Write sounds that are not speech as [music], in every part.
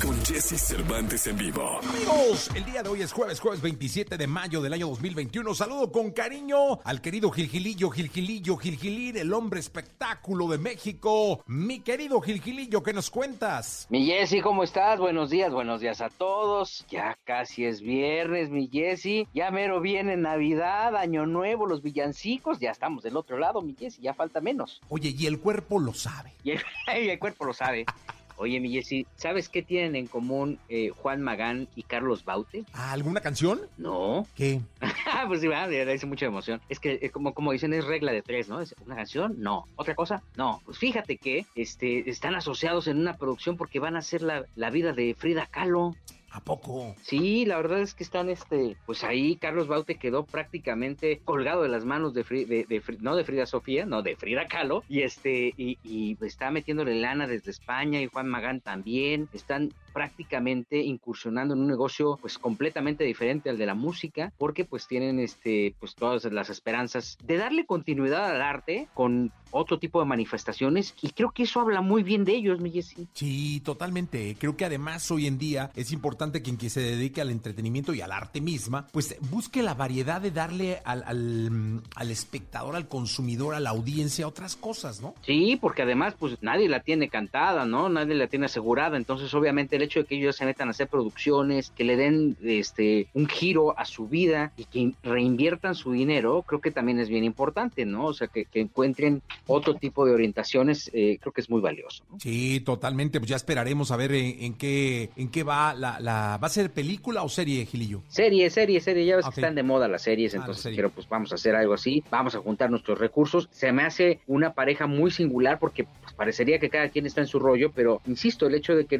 con Jesse Cervantes en vivo. Amigos, el día de hoy es jueves, jueves 27 de mayo del año 2021. Saludo con cariño al querido Gilgilillo, Gilgilillo, Gilgilir, el hombre espectáculo de México. Mi querido Gilgilillo, ¿qué nos cuentas? Mi Jessy, ¿cómo estás? Buenos días, buenos días a todos. Ya casi es viernes, mi Jessy. Ya mero viene Navidad, Año Nuevo, los villancicos. Ya estamos del otro lado, mi Jessy. Ya falta menos. Oye, y el cuerpo lo sabe. Y el, [laughs] y el cuerpo lo sabe. [laughs] Oye, mi Jessy, ¿sabes qué tienen en común eh, Juan Magán y Carlos Baute? ¿Ah, ¿Alguna canción? No. ¿Qué? [laughs] pues sí, me hace mucha emoción. Es que, eh, como, como dicen, es regla de tres, ¿no? ¿Es ¿Una canción? No. ¿Otra cosa? No. Pues fíjate que este, están asociados en una producción porque van a hacer la, la vida de Frida Kahlo. ¿A poco? Sí, la verdad es que están, este, pues ahí Carlos Baute quedó prácticamente colgado de las manos de, Fri- de, no de Frida Sofía, no de Frida Kahlo, y este, y, y está metiéndole lana desde España y Juan Magán también, están prácticamente incursionando en un negocio pues completamente diferente al de la música porque pues tienen este pues todas las esperanzas de darle continuidad al arte con otro tipo de manifestaciones y creo que eso habla muy bien de ellos, mi Jessy. Sí, totalmente. Creo que además hoy en día es importante que quien se dedique al entretenimiento y al arte misma, pues busque la variedad de darle al, al, al espectador, al consumidor, a la audiencia otras cosas, ¿no? Sí, porque además pues nadie la tiene cantada, ¿no? Nadie la tiene asegurada, entonces obviamente el hecho de que ellos se metan a hacer producciones, que le den este un giro a su vida y que reinviertan su dinero, creo que también es bien importante, ¿no? O sea, que, que encuentren otro tipo de orientaciones, eh, creo que es muy valioso. ¿no? Sí, totalmente. Pues ya esperaremos a ver en, en qué en qué va la, la va a ser película o serie, Gilillo. Serie, serie, serie, ya ves que están de moda las series, Ah, la entonces serie. quiero pues vamos a hacer algo así, vamos a juntar nuestros recursos. Se me hace una pareja muy singular porque pues, parecería que cada quien está en su rollo, pero insisto, el hecho de que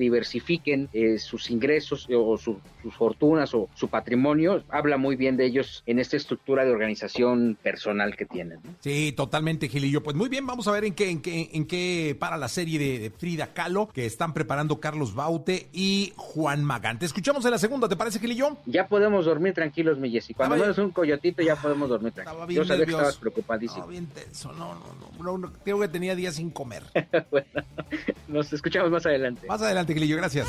eh, sus ingresos eh, o su- sus fortunas o su patrimonio habla muy bien de ellos en esta estructura de organización personal que tienen. ¿no? Sí, totalmente, Gilillo. Pues muy bien, vamos a ver en qué en qué en qué para la serie de, de Frida Kahlo que están preparando Carlos Baute y Juan Magán. Te escuchamos en la segunda, ¿te parece, Gilillo? Ya podemos dormir tranquilos, mi Jessy. Cuando Estaba- menos un coyotito ya podemos dormir Estaba tranquilos. Yo sabía que estabas preocupadísimo. No, bien tenso. No, no, no, no, no, Creo que tenía días sin comer. [laughs] bueno, [laughs] nos escuchamos más adelante. Más adelante, Gilillo, gracias.